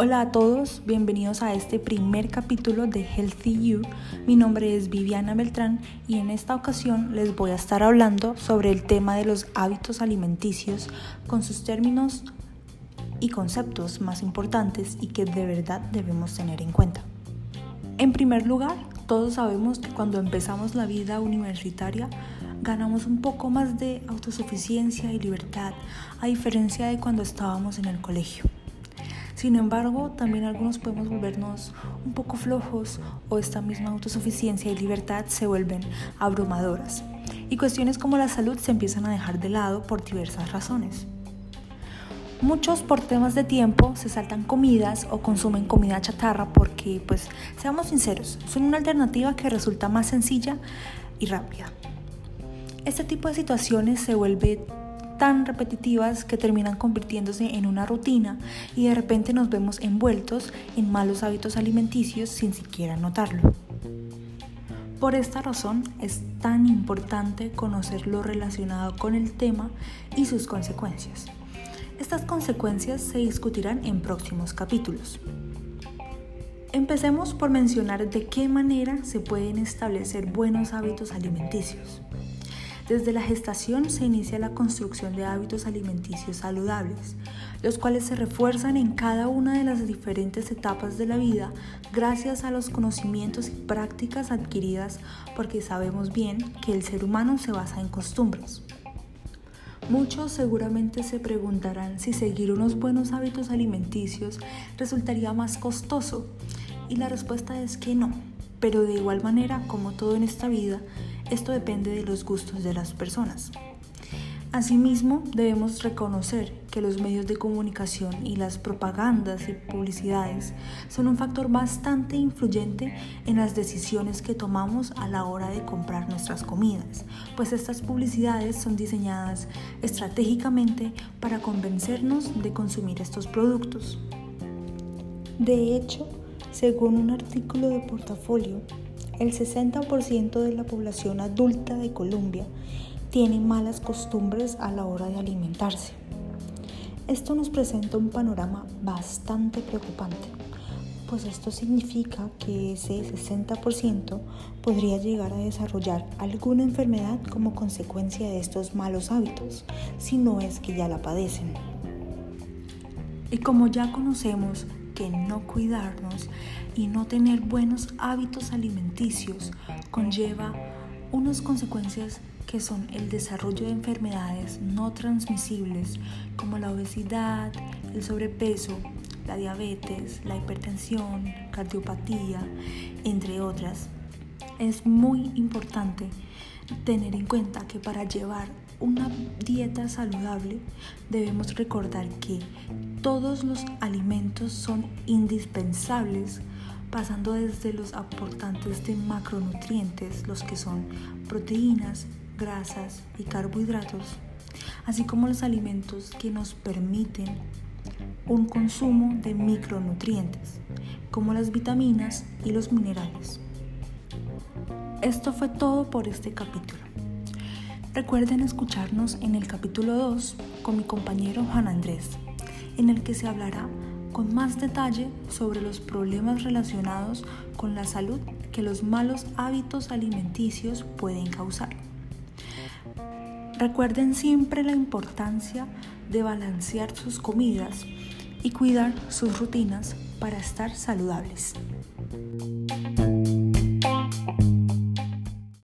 Hola a todos, bienvenidos a este primer capítulo de Healthy You. Mi nombre es Viviana Beltrán y en esta ocasión les voy a estar hablando sobre el tema de los hábitos alimenticios con sus términos y conceptos más importantes y que de verdad debemos tener en cuenta. En primer lugar, todos sabemos que cuando empezamos la vida universitaria ganamos un poco más de autosuficiencia y libertad, a diferencia de cuando estábamos en el colegio. Sin embargo, también algunos podemos volvernos un poco flojos o esta misma autosuficiencia y libertad se vuelven abrumadoras. Y cuestiones como la salud se empiezan a dejar de lado por diversas razones. Muchos por temas de tiempo se saltan comidas o consumen comida chatarra porque, pues, seamos sinceros, son una alternativa que resulta más sencilla y rápida. Este tipo de situaciones se vuelve tan repetitivas que terminan convirtiéndose en una rutina y de repente nos vemos envueltos en malos hábitos alimenticios sin siquiera notarlo. Por esta razón es tan importante conocer lo relacionado con el tema y sus consecuencias. Estas consecuencias se discutirán en próximos capítulos. Empecemos por mencionar de qué manera se pueden establecer buenos hábitos alimenticios. Desde la gestación se inicia la construcción de hábitos alimenticios saludables, los cuales se refuerzan en cada una de las diferentes etapas de la vida gracias a los conocimientos y prácticas adquiridas porque sabemos bien que el ser humano se basa en costumbres. Muchos seguramente se preguntarán si seguir unos buenos hábitos alimenticios resultaría más costoso y la respuesta es que no, pero de igual manera como todo en esta vida, esto depende de los gustos de las personas. Asimismo, debemos reconocer que los medios de comunicación y las propagandas y publicidades son un factor bastante influyente en las decisiones que tomamos a la hora de comprar nuestras comidas, pues estas publicidades son diseñadas estratégicamente para convencernos de consumir estos productos. De hecho, según un artículo de portafolio, el 60% de la población adulta de Colombia tiene malas costumbres a la hora de alimentarse. Esto nos presenta un panorama bastante preocupante, pues esto significa que ese 60% podría llegar a desarrollar alguna enfermedad como consecuencia de estos malos hábitos, si no es que ya la padecen. Y como ya conocemos que no cuidarnos y no tener buenos hábitos alimenticios conlleva unas consecuencias que son el desarrollo de enfermedades no transmisibles como la obesidad, el sobrepeso, la diabetes, la hipertensión, cardiopatía, entre otras. Es muy importante tener en cuenta que para llevar una dieta saludable debemos recordar que todos los alimentos son indispensables, pasando desde los aportantes de macronutrientes, los que son proteínas, grasas y carbohidratos, así como los alimentos que nos permiten un consumo de micronutrientes, como las vitaminas y los minerales. Esto fue todo por este capítulo. Recuerden escucharnos en el capítulo 2 con mi compañero Juan Andrés, en el que se hablará con más detalle sobre los problemas relacionados con la salud que los malos hábitos alimenticios pueden causar. Recuerden siempre la importancia de balancear sus comidas y cuidar sus rutinas para estar saludables.